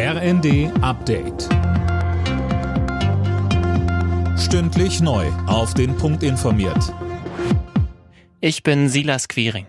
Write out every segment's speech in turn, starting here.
RND Update. Stündlich neu. Auf den Punkt informiert. Ich bin Silas Quiring.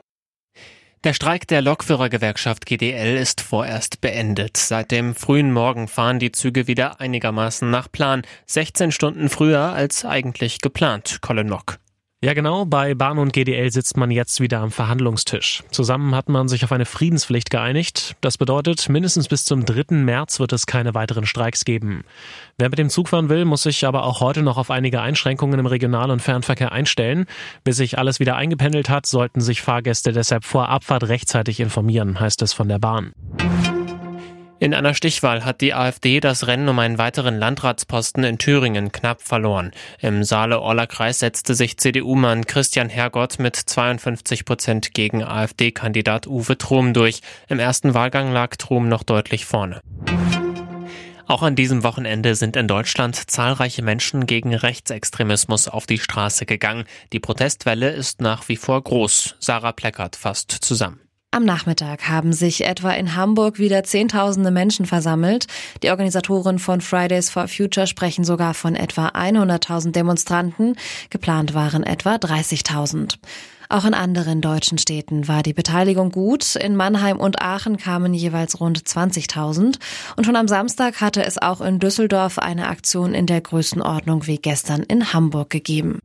Der Streik der Lokführergewerkschaft GDL ist vorerst beendet. Seit dem frühen Morgen fahren die Züge wieder einigermaßen nach Plan. 16 Stunden früher als eigentlich geplant, Colin Mock. Ja, genau. Bei Bahn und GDL sitzt man jetzt wieder am Verhandlungstisch. Zusammen hat man sich auf eine Friedenspflicht geeinigt. Das bedeutet, mindestens bis zum 3. März wird es keine weiteren Streiks geben. Wer mit dem Zug fahren will, muss sich aber auch heute noch auf einige Einschränkungen im Regional- und Fernverkehr einstellen. Bis sich alles wieder eingependelt hat, sollten sich Fahrgäste deshalb vor Abfahrt rechtzeitig informieren, heißt es von der Bahn. In einer Stichwahl hat die AfD das Rennen um einen weiteren Landratsposten in Thüringen knapp verloren. Im Saale-Orla-Kreis setzte sich CDU-Mann Christian Hergott mit 52 Prozent gegen AfD-Kandidat Uwe Trom durch. Im ersten Wahlgang lag Trom noch deutlich vorne. Auch an diesem Wochenende sind in Deutschland zahlreiche Menschen gegen Rechtsextremismus auf die Straße gegangen. Die Protestwelle ist nach wie vor groß. Sarah Pleckert fasst zusammen. Am Nachmittag haben sich etwa in Hamburg wieder Zehntausende Menschen versammelt. Die Organisatoren von Fridays for Future sprechen sogar von etwa 100.000 Demonstranten. Geplant waren etwa 30.000. Auch in anderen deutschen Städten war die Beteiligung gut. In Mannheim und Aachen kamen jeweils rund 20.000. Und schon am Samstag hatte es auch in Düsseldorf eine Aktion in der Größenordnung wie gestern in Hamburg gegeben.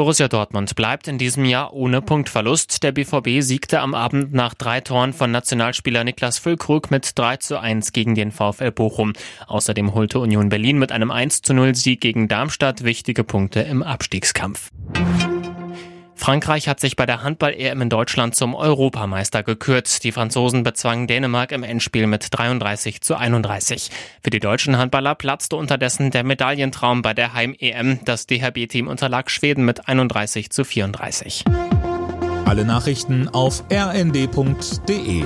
Borussia Dortmund bleibt in diesem Jahr ohne Punktverlust. Der BVB siegte am Abend nach drei Toren von Nationalspieler Niklas Füllkrug mit 3 zu 1 gegen den VfL Bochum. Außerdem holte Union Berlin mit einem 1 zu 0 Sieg gegen Darmstadt wichtige Punkte im Abstiegskampf. Frankreich hat sich bei der Handball-EM in Deutschland zum Europameister gekürt. Die Franzosen bezwangen Dänemark im Endspiel mit 33 zu 31. Für die deutschen Handballer platzte unterdessen der Medaillentraum bei der Heim-EM. Das DHB-Team unterlag Schweden mit 31 zu 34. Alle Nachrichten auf rnd.de